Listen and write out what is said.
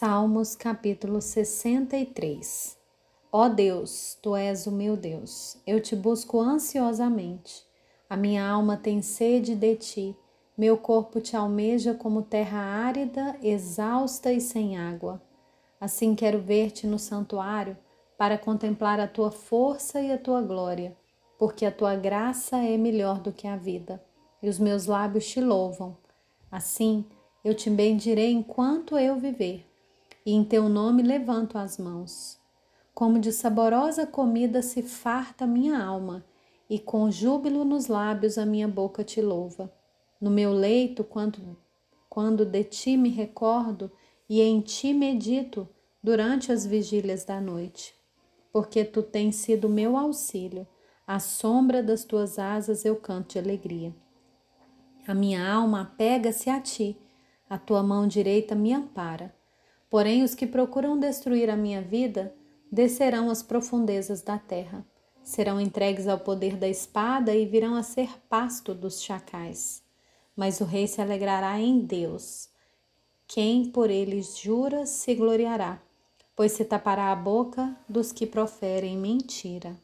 Salmos capítulo 63 Ó Deus, tu és o meu Deus, eu te busco ansiosamente. A minha alma tem sede de ti, meu corpo te almeja como terra árida, exausta e sem água. Assim quero ver-te no santuário, para contemplar a tua força e a tua glória, porque a tua graça é melhor do que a vida, e os meus lábios te louvam. Assim, eu te bendirei enquanto eu viver e em teu nome levanto as mãos. Como de saborosa comida se farta minha alma, e com júbilo nos lábios a minha boca te louva. No meu leito, quando, quando de ti me recordo e em ti medito durante as vigílias da noite. Porque tu tens sido meu auxílio, à sombra das tuas asas eu canto de alegria. A minha alma apega-se a ti, a tua mão direita me ampara. Porém, os que procuram destruir a minha vida descerão às profundezas da terra, serão entregues ao poder da espada e virão a ser pasto dos chacais. Mas o rei se alegrará em Deus. Quem por eles jura se gloriará, pois se tapará a boca dos que proferem mentira.